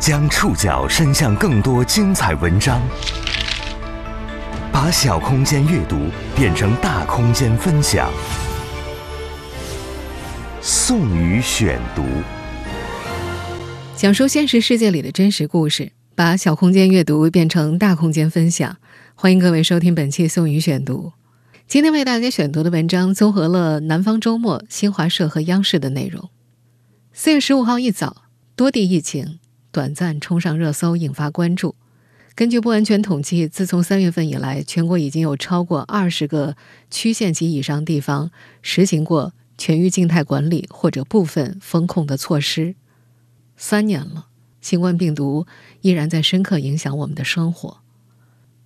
将触角伸向更多精彩文章，把小空间阅读变成大空间分享。宋宇选读，讲述现实世界里的真实故事，把小空间阅读变成大空间分享。欢迎各位收听本期宋宇选读。今天为大家选读的文章综合了南方周末、新华社和央视的内容。四月十五号一早，多地疫情。短暂冲上热搜，引发关注。根据不完全统计，自从三月份以来，全国已经有超过二十个区县级以上地方实行过全域静态管理或者部分封控的措施。三年了，新冠病毒依然在深刻影响我们的生活。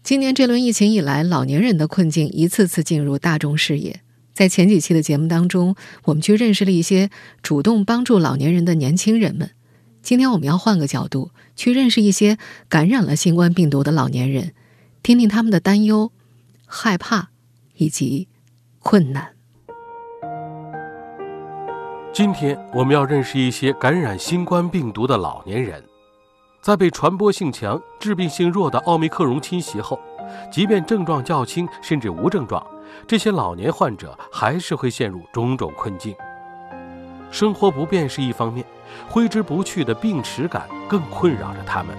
今年这轮疫情以来，老年人的困境一次次进入大众视野。在前几期的节目当中，我们去认识了一些主动帮助老年人的年轻人们。今天我们要换个角度去认识一些感染了新冠病毒的老年人，听听他们的担忧、害怕以及困难。今天我们要认识一些感染新冠病毒的老年人，在被传播性强、致病性弱的奥密克戎侵袭后，即便症状较轻甚至无症状，这些老年患者还是会陷入种种困境。生活不便是一方面。挥之不去的病耻感更困扰着他们。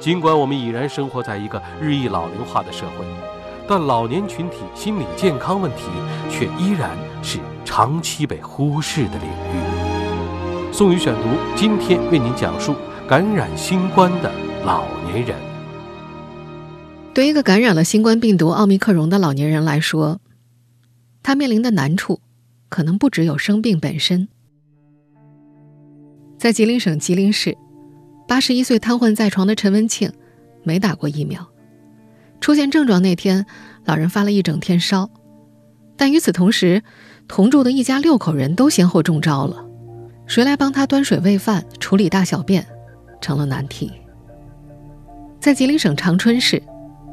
尽管我们已然生活在一个日益老龄化的社会，但老年群体心理健康问题却依然是长期被忽视的领域。宋宇选读今天为您讲述感染新冠的老年人。对一个感染了新冠病毒奥密克戎的老年人来说，他面临的难处可能不只有生病本身。在吉林省吉林市，八十一岁瘫痪在床的陈文庆没打过疫苗。出现症状那天，老人发了一整天烧，但与此同时，同住的一家六口人都先后中招了。谁来帮他端水喂饭、处理大小便，成了难题。在吉林省长春市，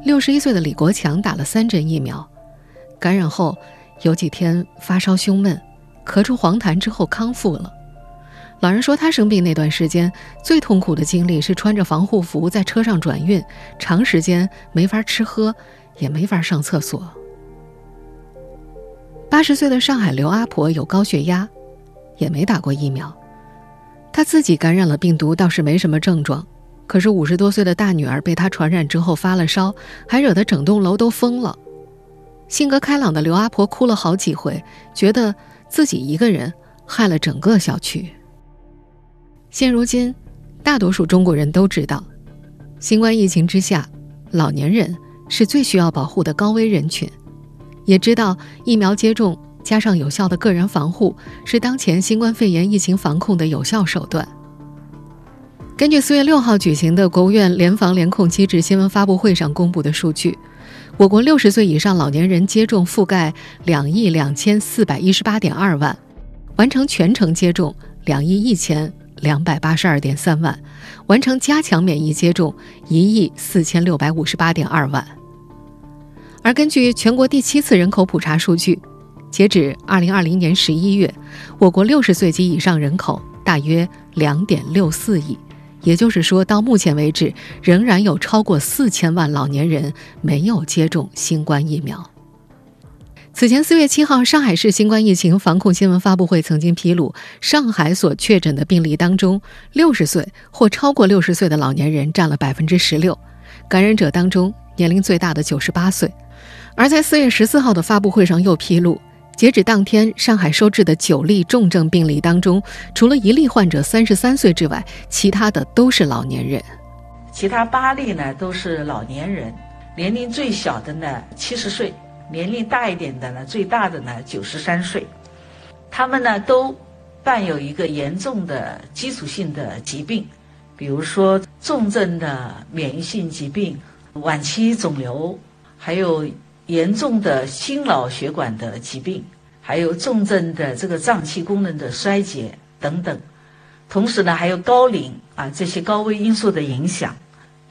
六十一岁的李国强打了三针疫苗，感染后有几天发烧胸闷，咳出黄痰之后康复了。老人说，他生病那段时间最痛苦的经历是穿着防护服在车上转运，长时间没法吃喝，也没法上厕所。八十岁的上海刘阿婆有高血压，也没打过疫苗。她自己感染了病毒倒是没什么症状，可是五十多岁的大女儿被她传染之后发了烧，还惹得整栋楼都疯了。性格开朗的刘阿婆哭了好几回，觉得自己一个人害了整个小区。现如今，大多数中国人都知道，新冠疫情之下，老年人是最需要保护的高危人群，也知道疫苗接种加上有效的个人防护是当前新冠肺炎疫情防控的有效手段。根据四月六号举行的国务院联防联控机制新闻发布会上公布的数据，我国六十岁以上老年人接种覆盖两亿两千四百一十八点二万，完成全程接种两亿一千。两百八十二点三万，完成加强免疫接种一亿四千六百五十八点二万。而根据全国第七次人口普查数据，截止二零二零年十一月，我国六十岁及以上人口大约两点六四亿，也就是说，到目前为止，仍然有超过四千万老年人没有接种新冠疫苗。此前四月七号，上海市新冠疫情防控新闻发布会曾经披露，上海所确诊的病例当中，六十岁或超过六十岁的老年人占了百分之十六，感染者当中年龄最大的九十八岁。而在四月十四号的发布会上又披露，截止当天，上海收治的九例重症病例当中，除了一例患者三十三岁之外，其他的都是老年人。其他八例呢都是老年人，年龄最小的呢七十岁。年龄大一点的呢，最大的呢九十三岁，他们呢都伴有一个严重的基础性的疾病，比如说重症的免疫性疾病、晚期肿瘤，还有严重的心脑血管的疾病，还有重症的这个脏器功能的衰竭等等。同时呢，还有高龄啊这些高危因素的影响。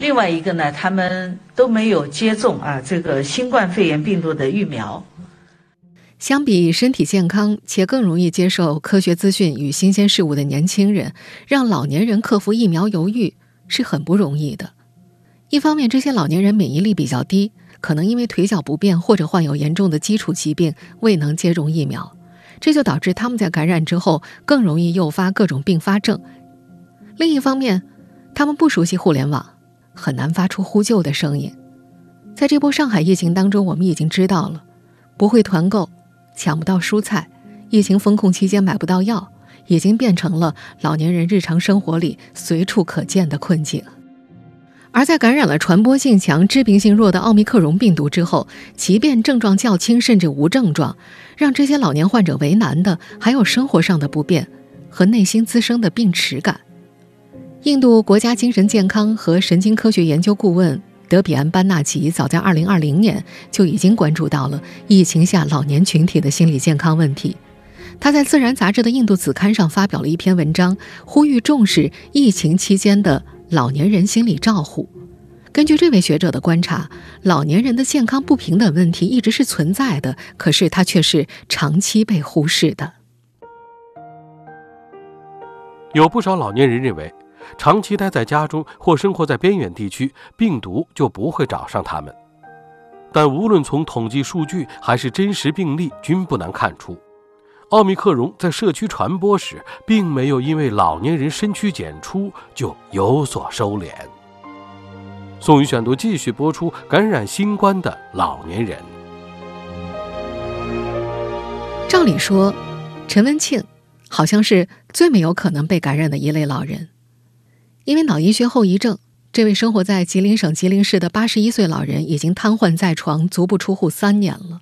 另外一个呢，他们都没有接种啊这个新冠肺炎病毒的疫苗。相比身体健康且更容易接受科学资讯与新鲜事物的年轻人，让老年人克服疫苗犹豫是很不容易的。一方面，这些老年人免疫力比较低，可能因为腿脚不便或者患有严重的基础疾病，未能接种疫苗，这就导致他们在感染之后更容易诱发各种并发症。另一方面，他们不熟悉互联网，很难发出呼救的声音。在这波上海疫情当中，我们已经知道了，不会团购。抢不到蔬菜，疫情封控期间买不到药，已经变成了老年人日常生活里随处可见的困境。而在感染了传播性强、致病性弱的奥密克戎病毒之后，即便症状较轻甚至无症状，让这些老年患者为难的还有生活上的不便和内心滋生的病耻感。印度国家精神健康和神经科学研究顾问。德比安·班纳吉早在2020年就已经关注到了疫情下老年群体的心理健康问题。他在《自然》杂志的印度子刊上发表了一篇文章，呼吁重视疫情期间的老年人心理照护。根据这位学者的观察，老年人的健康不平等问题一直是存在的，可是它却是长期被忽视的。有不少老年人认为。长期待在家中或生活在边远地区，病毒就不会找上他们。但无论从统计数据还是真实病例，均不难看出，奥密克戎在社区传播时，并没有因为老年人身躯检出就有所收敛。宋宇选读继续播出：感染新冠的老年人。照理说，陈文庆好像是最没有可能被感染的一类老人。因为脑溢血后遗症，这位生活在吉林省吉林市的八十一岁老人已经瘫痪在床、足不出户三年了。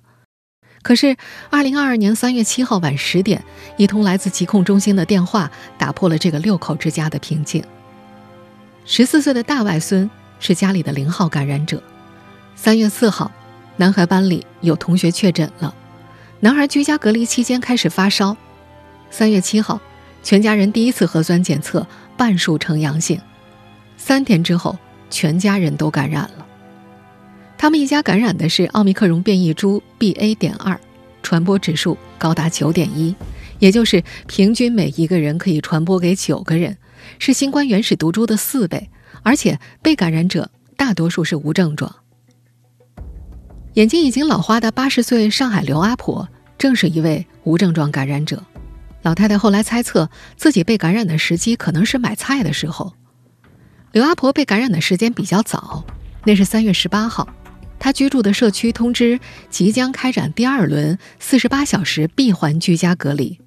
可是，二零二二年三月七号晚十点，一通来自疾控中心的电话打破了这个六口之家的平静。十四岁的大外孙是家里的零号感染者。三月四号，男孩班里有同学确诊了，男孩居家隔离期间开始发烧。三月七号，全家人第一次核酸检测。半数呈阳性，三天之后，全家人都感染了。他们一家感染的是奥密克戎变异株 BA. 点二，传播指数高达九点一，也就是平均每一个人可以传播给九个人，是新冠原始毒株的四倍。而且被感染者大多数是无症状。眼睛已经老花的八十岁上海刘阿婆，正是一位无症状感染者。老太太后来猜测，自己被感染的时机可能是买菜的时候。刘阿婆被感染的时间比较早，那是三月十八号，她居住的社区通知即将开展第二轮四十八小时闭环居家隔离。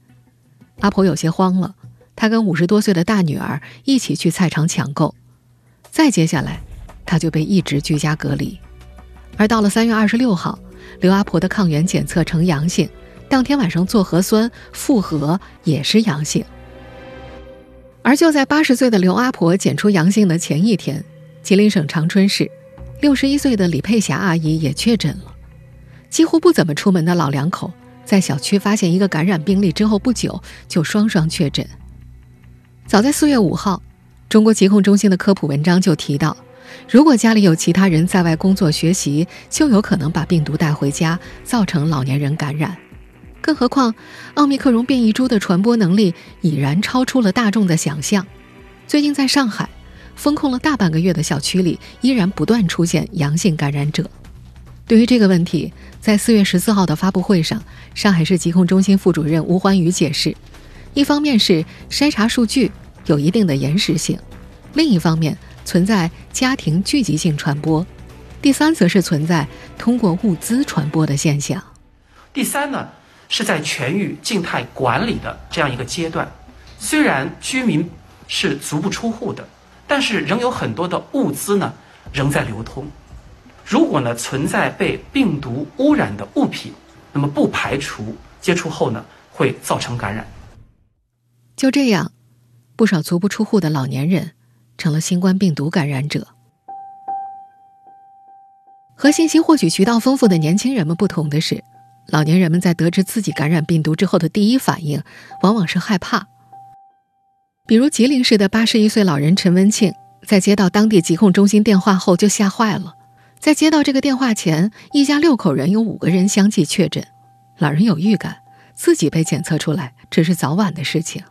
阿婆有些慌了，她跟五十多岁的大女儿一起去菜场抢购。再接下来，她就被一直居家隔离。而到了三月二十六号，刘阿婆的抗原检测呈阳性。当天晚上做核酸复核也是阳性，而就在八十岁的刘阿婆检出阳性的前一天，吉林省长春市六十一岁的李佩霞阿姨也确诊了。几乎不怎么出门的老两口，在小区发现一个感染病例之后不久，就双双确诊。早在四月五号，中国疾控中心的科普文章就提到，如果家里有其他人在外工作学习，就有可能把病毒带回家，造成老年人感染。更何况，奥密克戎变异株的传播能力已然超出了大众的想象。最近，在上海封控了大半个月的小区里，依然不断出现阳性感染者。对于这个问题，在四月十四号的发布会上，上海市疾控中心副主任吴欢宇解释：一方面是筛查数据有一定的延时性，另一方面存在家庭聚集性传播，第三则是存在通过物资传播的现象。第三呢？是在全域静态管理的这样一个阶段，虽然居民是足不出户的，但是仍有很多的物资呢仍在流通。如果呢存在被病毒污染的物品，那么不排除接触后呢会造成感染。就这样，不少足不出户的老年人成了新冠病毒感染者。和信息获取渠道丰富的年轻人们不同的是。老年人们在得知自己感染病毒之后的第一反应，往往是害怕。比如吉林市的八十一岁老人陈文庆，在接到当地疾控中心电话后就吓坏了。在接到这个电话前，一家六口人有五个人相继确诊。老人有预感，自己被检测出来只是早晚的事情。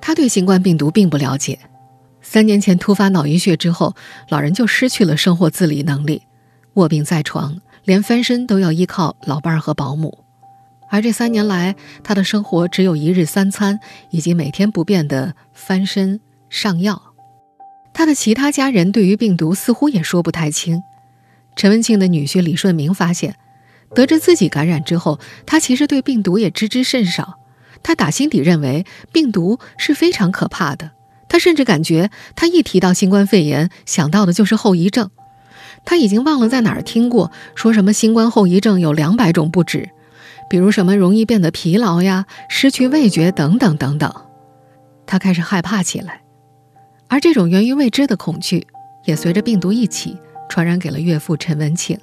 他对新冠病毒并不了解。三年前突发脑溢血之后，老人就失去了生活自理能力，卧病在床，连翻身都要依靠老伴儿和保姆。而这三年来，他的生活只有一日三餐，以及每天不变的翻身上药。他的其他家人对于病毒似乎也说不太清。陈文庆的女婿李顺明发现，得知自己感染之后，他其实对病毒也知之甚少。他打心底认为病毒是非常可怕的。他甚至感觉，他一提到新冠肺炎，想到的就是后遗症。他已经忘了在哪儿听过，说什么新冠后遗症有两百种不止，比如什么容易变得疲劳呀、失去味觉等等等等。他开始害怕起来，而这种源于未知的恐惧，也随着病毒一起传染给了岳父陈文庆。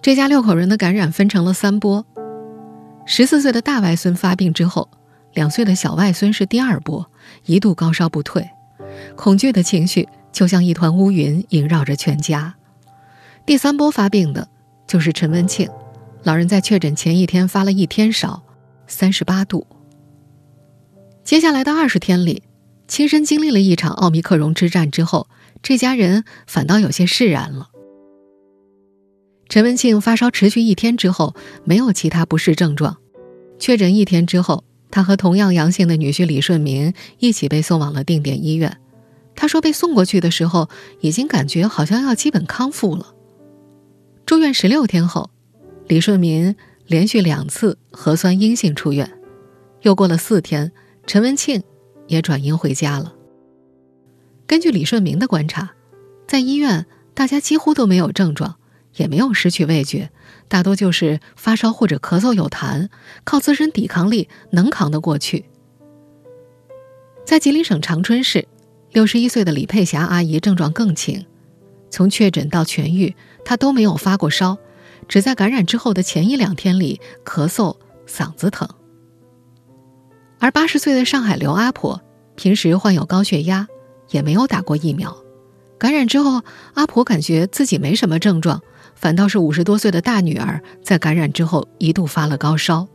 这家六口人的感染分成了三波：十四岁的大外孙发病之后。两岁的小外孙是第二波，一度高烧不退，恐惧的情绪就像一团乌云萦绕着全家。第三波发病的就是陈文庆，老人在确诊前一天发了一天烧，三十八度。接下来的二十天里，亲身经历了一场奥密克戎之战之后，这家人反倒有些释然了。陈文庆发烧持续一天之后，没有其他不适症状，确诊一天之后。他和同样阳性的女婿李顺明一起被送往了定点医院。他说，被送过去的时候，已经感觉好像要基本康复了。住院十六天后，李顺民连续两次核酸阴性出院。又过了四天，陈文庆也转阴回家了。根据李顺明的观察，在医院大家几乎都没有症状，也没有失去味觉。大多就是发烧或者咳嗽有痰，靠自身抵抗力能扛得过去。在吉林省长春市，六十一岁的李佩霞阿姨症状更轻，从确诊到痊愈，她都没有发过烧，只在感染之后的前一两天里咳嗽、嗓子疼。而八十岁的上海刘阿婆，平时患有高血压，也没有打过疫苗，感染之后，阿婆感觉自己没什么症状。反倒是五十多岁的大女儿在感染之后一度发了高烧。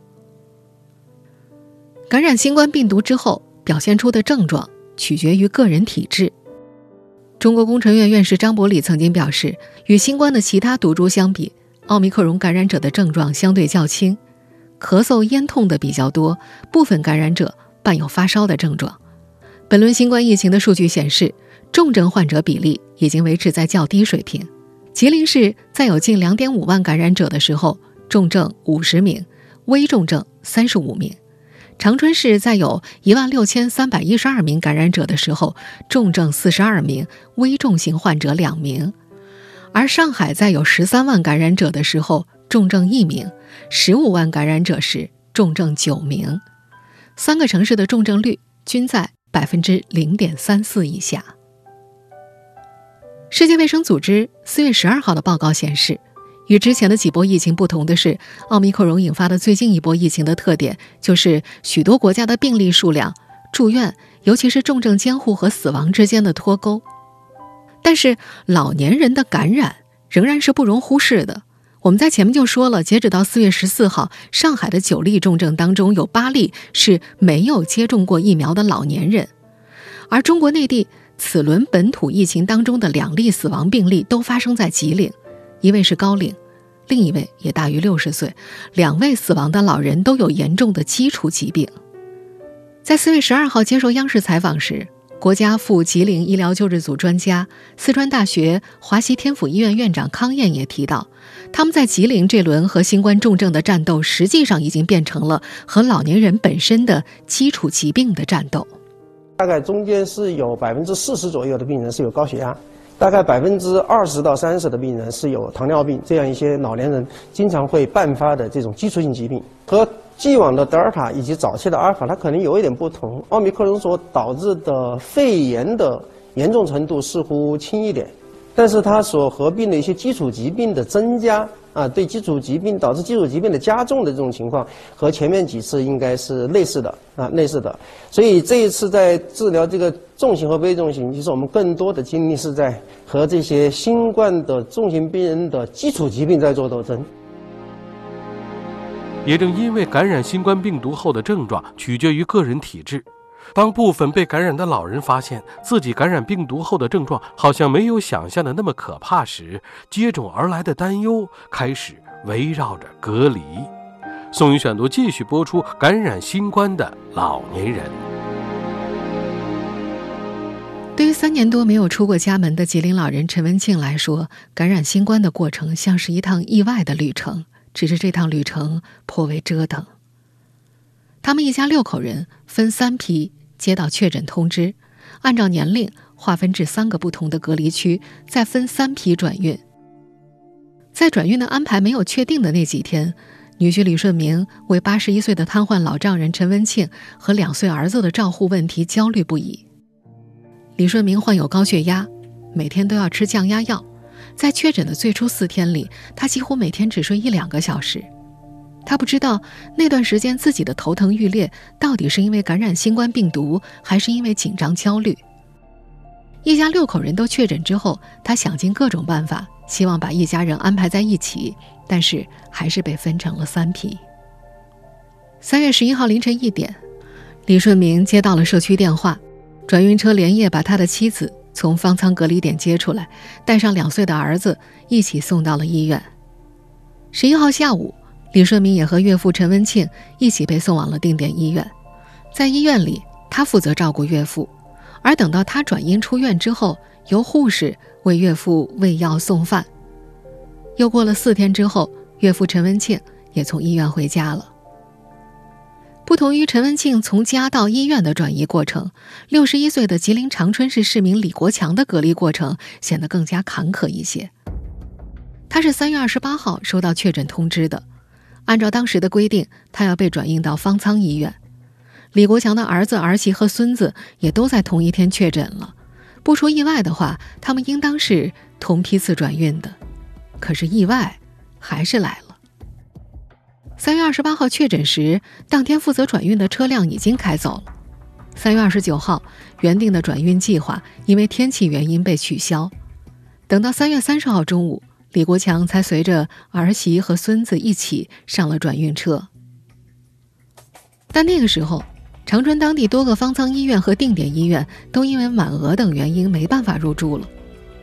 感染新冠病毒之后表现出的症状取决于个人体质。中国工程院院士张伯礼曾经表示，与新冠的其他毒株相比，奥密克戎感染者的症状相对较轻，咳嗽、咽痛的比较多，部分感染者伴有发烧的症状。本轮新冠疫情的数据显示，重症患者比例已经维持在较低水平。吉林市在有近两点五万感染者的时候，重症五十名，危重症三十五名；长春市在有一万六千三百一十二名感染者的时候，重症四十二名，危重型患者两名；而上海在有十三万感染者的时候，重症一名，十五万感染者时重症九名。三个城市的重症率均在百分之零点三四以下。世界卫生组织四月十二号的报告显示，与之前的几波疫情不同的是，奥密克戎引发的最近一波疫情的特点就是许多国家的病例数量、住院，尤其是重症监护和死亡之间的脱钩。但是，老年人的感染仍然是不容忽视的。我们在前面就说了，截止到四月十四号，上海的九例重症当中有八例是没有接种过疫苗的老年人，而中国内地。此轮本土疫情当中的两例死亡病例都发生在吉林，一位是高龄，另一位也大于六十岁。两位死亡的老人都有严重的基础疾病。在四月十二号接受央视采访时，国家副吉林医疗救治组专家、四川大学华西天府医院院长康燕也提到，他们在吉林这轮和新冠重症的战斗，实际上已经变成了和老年人本身的基础疾病的战斗。大概中间是有百分之四十左右的病人是有高血压，大概百分之二十到三十的病人是有糖尿病，这样一些老年人经常会伴发的这种基础性疾病，和既往的德尔塔以及早期的阿尔法，它可能有一点不同。奥密克戎所导致的肺炎的严重程度似乎轻一点，但是它所合并的一些基础疾病的增加。啊，对基础疾病导致基础疾病的加重的这种情况，和前面几次应该是类似的啊，类似的。所以这一次在治疗这个重型和危重型，其实我们更多的精力是在和这些新冠的重型病人的基础疾病在做斗争。也正因为感染新冠病毒后的症状取决于个人体质。当部分被感染的老人发现自己感染病毒后的症状好像没有想象的那么可怕时，接踵而来的担忧开始围绕着隔离。宋宇选读继续播出：感染新冠的老年人。对于三年多没有出过家门的吉林老人陈文庆来说，感染新冠的过程像是一趟意外的旅程，只是这趟旅程颇为折腾。他们一家六口人分三批。接到确诊通知，按照年龄划分至三个不同的隔离区，再分三批转运。在转运的安排没有确定的那几天，女婿李顺明为八十一岁的瘫痪老丈人陈文庆和两岁儿子的照护问题焦虑不已。李顺明患有高血压，每天都要吃降压药，在确诊的最初四天里，他几乎每天只睡一两个小时。他不知道那段时间自己的头疼欲裂到底是因为感染新冠病毒，还是因为紧张焦虑。一家六口人都确诊之后，他想尽各种办法，希望把一家人安排在一起，但是还是被分成了三批。三月十一号凌晨一点，李顺明接到了社区电话，转运车连夜把他的妻子从方舱隔离点接出来，带上两岁的儿子一起送到了医院。十一号下午。李顺明也和岳父陈文庆一起被送往了定点医院，在医院里，他负责照顾岳父，而等到他转阴出院之后，由护士为岳父喂药送饭。又过了四天之后，岳父陈文庆也从医院回家了。不同于陈文庆从家到医院的转移过程，六十一岁的吉林长春市市民李国强的隔离过程显得更加坎坷一些。他是三月二十八号收到确诊通知的。按照当时的规定，他要被转运到方舱医院。李国强的儿子、儿媳和孙子也都在同一天确诊了。不出意外的话，他们应当是同批次转运的。可是意外还是来了。三月二十八号确诊时，当天负责转运的车辆已经开走了。三月二十九号，原定的转运计划因为天气原因被取消。等到三月三十号中午。李国强才随着儿媳和孙子一起上了转运车，但那个时候，长春当地多个方舱医院和定点医院都因为满额等原因没办法入住了。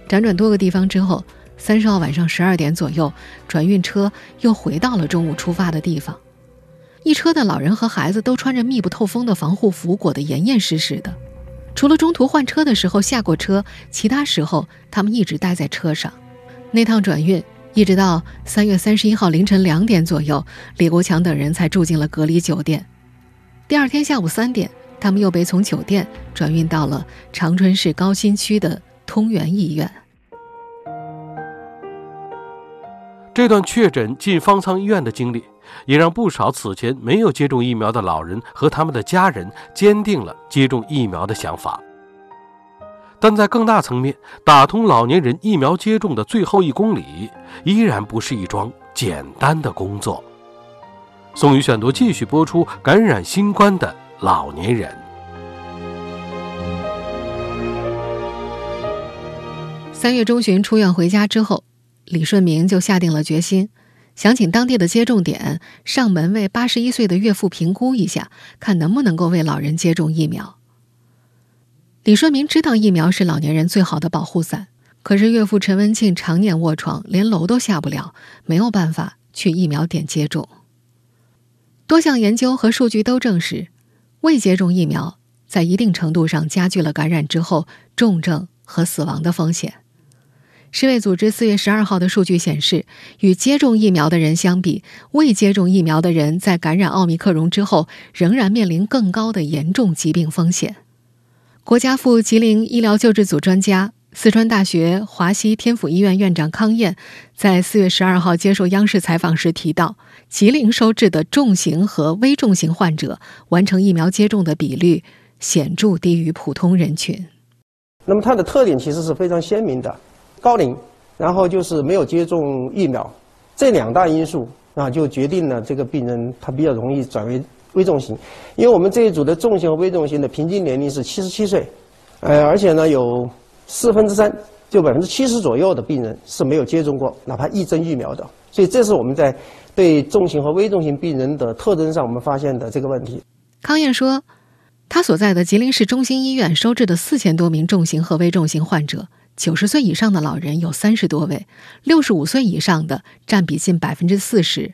辗转多个地方之后，三十号晚上十二点左右，转运车又回到了中午出发的地方。一车的老人和孩子都穿着密不透风的防护服，裹得严严实实的。除了中途换车的时候下过车，其他时候他们一直待在车上。那趟转运一直到三月三十一号凌晨两点左右，李国强等人才住进了隔离酒店。第二天下午三点，他们又被从酒店转运到了长春市高新区的通源医院。这段确诊进方舱医院的经历，也让不少此前没有接种疫苗的老人和他们的家人坚定了接种疫苗的想法。但在更大层面，打通老年人疫苗接种的最后一公里，依然不是一桩简单的工作。宋宇选读继续播出：感染新冠的老年人。三月中旬出院回家之后，李顺明就下定了决心，想请当地的接种点上门为八十一岁的岳父评估一下，看能不能够为老人接种疫苗。李顺明知道疫苗是老年人最好的保护伞，可是岳父陈文庆常年卧床，连楼都下不了，没有办法去疫苗点接种。多项研究和数据都证实，未接种疫苗在一定程度上加剧了感染之后重症和死亡的风险。世卫组织四月十二号的数据显示，与接种疫苗的人相比，未接种疫苗的人在感染奥密克戎之后，仍然面临更高的严重疾病风险。国家副吉林医疗救治组专家、四川大学华西天府医院院长康燕在四月十二号接受央视采访时提到，吉林收治的重型和危重型患者完成疫苗接种的比率显著低于普通人群。那么它的特点其实是非常鲜明的，高龄，然后就是没有接种疫苗，这两大因素啊，就决定了这个病人他比较容易转为。危重型，因为我们这一组的重型和危重型的平均年龄是七十七岁，呃，而且呢有四分之三就百分之七十左右的病人是没有接种过哪怕一针疫苗的。所以这是我们在对重型和危重型病人的特征上我们发现的这个问题。康燕说，他所在的吉林市中心医院收治的四千多名重型和危重型患者，九十岁以上的老人有三十多位，六十五岁以上的占比近百分之四十。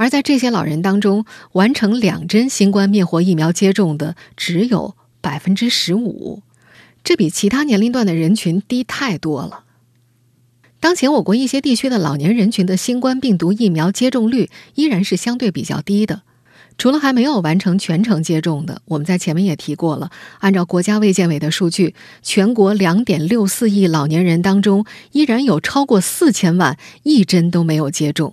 而在这些老人当中，完成两针新冠灭活疫苗接种的只有百分之十五，这比其他年龄段的人群低太多了。当前我国一些地区的老年人群的新冠病毒疫苗接种率依然是相对比较低的，除了还没有完成全程接种的，我们在前面也提过了。按照国家卫健委的数据，全国两点六四亿老年人当中，依然有超过四千万一针都没有接种。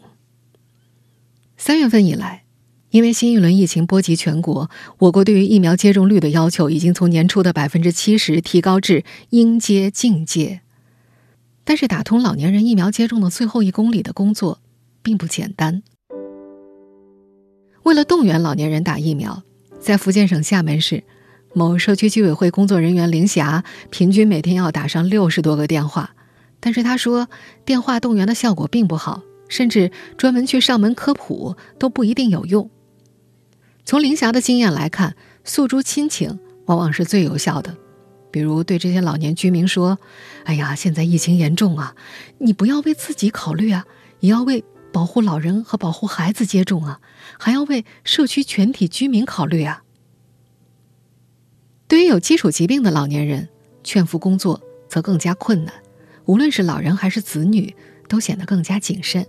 三月份以来，因为新一轮疫情波及全国，我国对于疫苗接种率的要求已经从年初的百分之七十提高至应接尽接。但是，打通老年人疫苗接种的最后一公里的工作并不简单。为了动员老年人打疫苗，在福建省厦门市某社区居委会工作人员林霞，平均每天要打上六十多个电话。但是他说，电话动员的效果并不好。甚至专门去上门科普都不一定有用。从林霞的经验来看，诉诸亲情往往是最有效的。比如对这些老年居民说：“哎呀，现在疫情严重啊，你不要为自己考虑啊，也要为保护老人和保护孩子接种啊，还要为社区全体居民考虑啊。”对于有基础疾病的老年人，劝服工作则更加困难，无论是老人还是子女，都显得更加谨慎。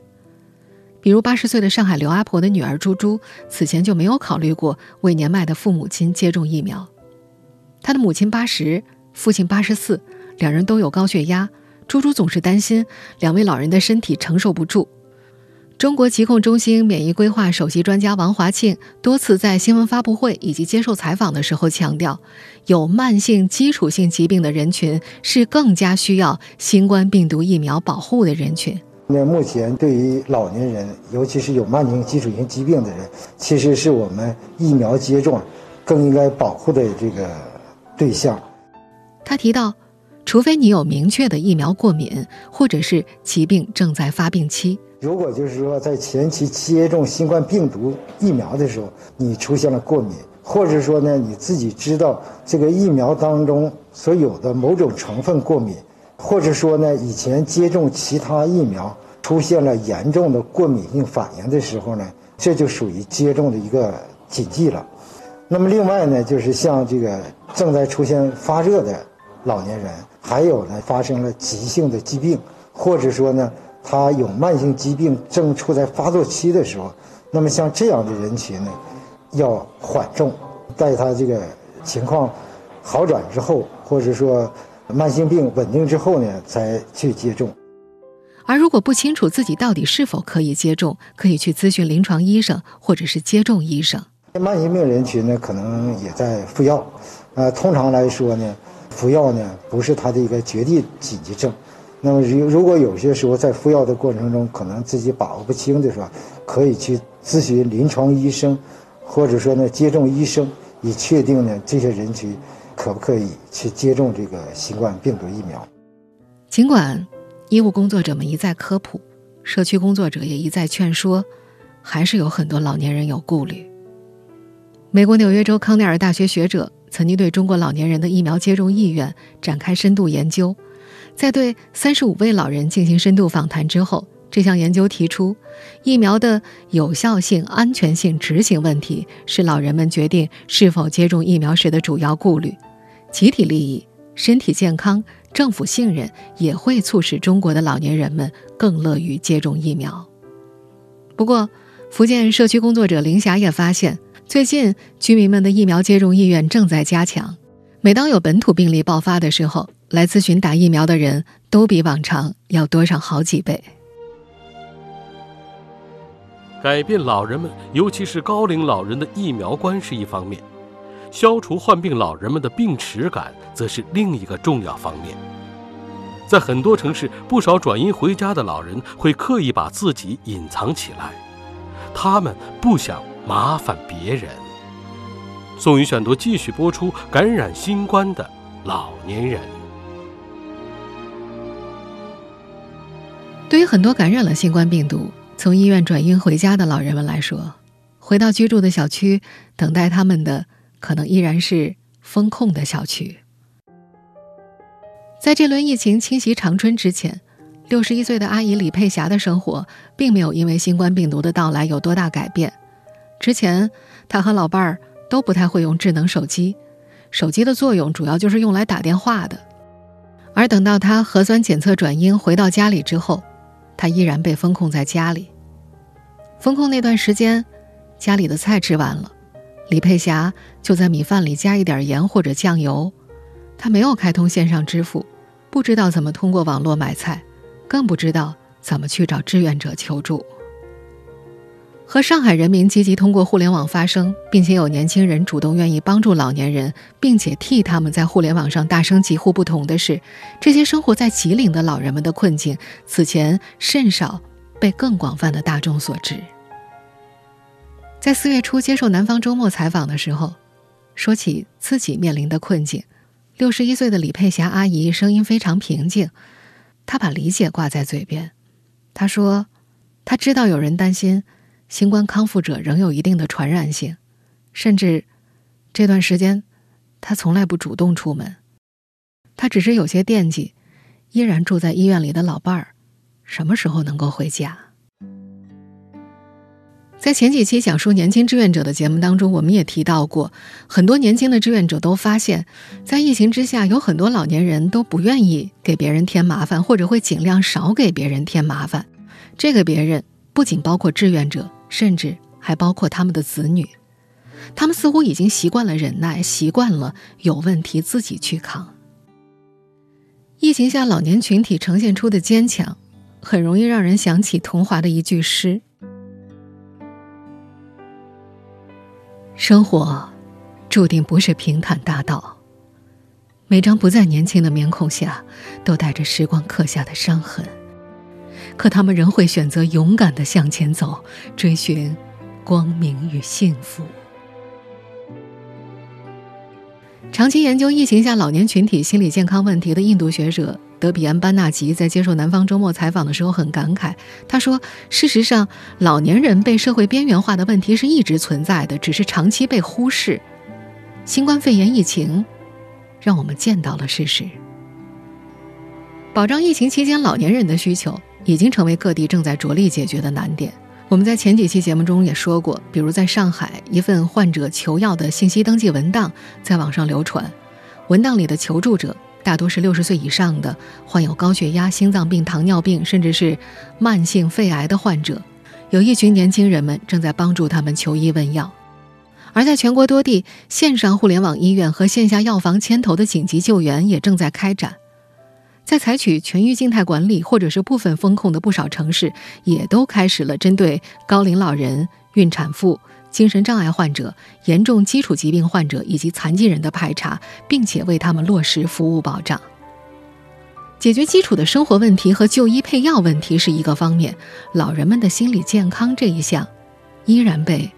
比如八十岁的上海刘阿婆的女儿朱朱，此前就没有考虑过为年迈的父母亲接种疫苗。她的母亲八十，父亲八十四，两人都有高血压。朱朱总是担心两位老人的身体承受不住。中国疾控中心免疫规划首席专家王华庆多次在新闻发布会以及接受采访的时候强调，有慢性基础性疾病的人群是更加需要新冠病毒疫苗保护的人群。那目前对于老年人，尤其是有慢性基础性疾病的人，其实是我们疫苗接种更应该保护的这个对象。他提到，除非你有明确的疫苗过敏，或者是疾病正在发病期。如果就是说在前期接种新冠病毒疫苗的时候，你出现了过敏，或者说呢你自己知道这个疫苗当中所有的某种成分过敏。或者说呢，以前接种其他疫苗出现了严重的过敏性反应的时候呢，这就属于接种的一个禁忌了。那么另外呢，就是像这个正在出现发热的老年人，还有呢发生了急性的疾病，或者说呢他有慢性疾病正处在发作期的时候，那么像这样的人群呢，要缓重，在他这个情况好转之后，或者说。慢性病稳定之后呢，才去接种。而如果不清楚自己到底是否可以接种，可以去咨询临床医生或者是接种医生。慢性病人群呢，可能也在服药。呃，通常来说呢，服药呢不是他的一个绝对紧急症。那么如如果有些时候在服药的过程中，可能自己把握不清的时候，可以去咨询临床医生，或者说呢接种医生，以确定呢这些人群。可不可以去接种这个新冠病毒疫苗？尽管医务工作者们一再科普，社区工作者也一再劝说，还是有很多老年人有顾虑。美国纽约州康奈尔大学学者曾经对中国老年人的疫苗接种意愿展开深度研究，在对三十五位老人进行深度访谈之后。这项研究提出，疫苗的有效性、安全性、执行问题是老人们决定是否接种疫苗时的主要顾虑。集体利益、身体健康、政府信任也会促使中国的老年人们更乐于接种疫苗。不过，福建社区工作者林霞也发现，最近居民们的疫苗接种意愿正在加强。每当有本土病例爆发的时候，来咨询打疫苗的人都比往常要多上好几倍。改变老人们，尤其是高龄老人的疫苗观是一方面，消除患病老人们的病耻感则是另一个重要方面。在很多城市，不少转阴回家的老人会刻意把自己隐藏起来，他们不想麻烦别人。宋宇选读继续播出：感染新冠的老年人。对于很多感染了新冠病毒、从医院转阴回家的老人们来说，回到居住的小区，等待他们的可能依然是封控的小区。在这轮疫情侵袭长春之前，六十一岁的阿姨李佩霞的生活并没有因为新冠病毒的到来有多大改变。之前，她和老伴儿都不太会用智能手机，手机的作用主要就是用来打电话的。而等到她核酸检测转阴回到家里之后，她依然被封控在家里。封控那段时间，家里的菜吃完了，李佩霞就在米饭里加一点盐或者酱油。她没有开通线上支付，不知道怎么通过网络买菜，更不知道怎么去找志愿者求助。和上海人民积极通过互联网发声，并且有年轻人主动愿意帮助老年人，并且替他们在互联网上大声疾呼不同的是，这些生活在吉林的老人们的困境，此前甚少被更广泛的大众所知。在四月初接受《南方周末》采访的时候，说起自己面临的困境，六十一岁的李佩霞阿姨声音非常平静，她把理解挂在嘴边。她说：“她知道有人担心。”新冠康复者仍有一定的传染性，甚至这段时间，他从来不主动出门，他只是有些惦记依然住在医院里的老伴儿，什么时候能够回家？在前几期讲述年轻志愿者的节目当中，我们也提到过，很多年轻的志愿者都发现，在疫情之下，有很多老年人都不愿意给别人添麻烦，或者会尽量少给别人添麻烦。这个别人不仅包括志愿者。甚至还包括他们的子女，他们似乎已经习惯了忍耐，习惯了有问题自己去扛。疫情下老年群体呈现出的坚强，很容易让人想起童华的一句诗：“生活注定不是平坦大道，每张不再年轻的面孔下，都带着时光刻下的伤痕。”可他们仍会选择勇敢的向前走，追寻光明与幸福。长期研究疫情下老年群体心理健康问题的印度学者德比安·班纳吉在接受《南方周末》采访的时候很感慨，他说：“事实上，老年人被社会边缘化的问题是一直存在的，只是长期被忽视。新冠肺炎疫情让我们见到了事实。保障疫情期间老年人的需求。”已经成为各地正在着力解决的难点。我们在前几期节目中也说过，比如在上海，一份患者求药的信息登记文档在网上流传，文档里的求助者大多是六十岁以上的患有高血压、心脏病、糖尿病，甚至是慢性肺癌的患者。有一群年轻人们正在帮助他们求医问药，而在全国多地，线上互联网医院和线下药房牵头的紧急救援也正在开展。在采取全域静态管理或者是部分风控的不少城市，也都开始了针对高龄老人、孕产妇、精神障碍患者、严重基础疾病患者以及残疾人的排查，并且为他们落实服务保障。解决基础的生活问题和就医配药问题是一个方面，老人们的心理健康这一项，依然被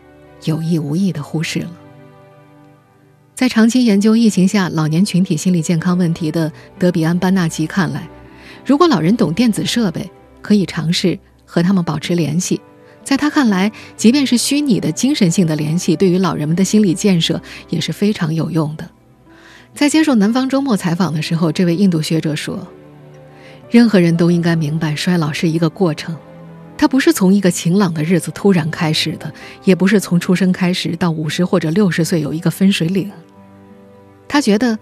有意无意地忽视了。在长期研究疫情下老年群体心理健康问题的德比安·班纳吉看来，如果老人懂电子设备，可以尝试和他们保持联系。在他看来，即便是虚拟的精神性的联系，对于老人们的心理建设也是非常有用的。在接受《南方周末》采访的时候，这位印度学者说：“任何人都应该明白，衰老是一个过程，它不是从一个晴朗的日子突然开始的，也不是从出生开始到五十或者六十岁有一个分水岭。”他觉得，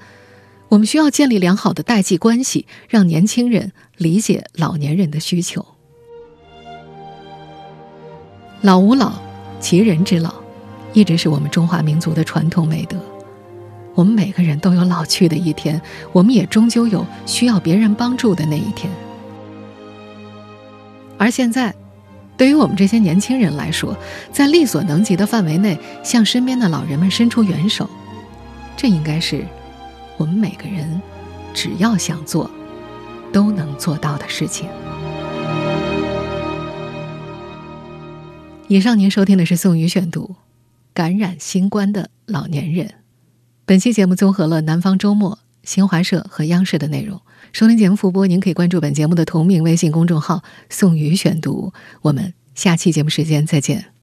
我们需要建立良好的代际关系，让年轻人理解老年人的需求。老吾老，其人之老，一直是我们中华民族的传统美德。我们每个人都有老去的一天，我们也终究有需要别人帮助的那一天。而现在，对于我们这些年轻人来说，在力所能及的范围内，向身边的老人们伸出援手。这应该是我们每个人只要想做都能做到的事情。以上您收听的是宋宇选读《感染新冠的老年人》。本期节目综合了《南方周末》《新华社和央视的内容。收听节目复播，您可以关注本节目的同名微信公众号“宋宇选读”。我们下期节目时间再见。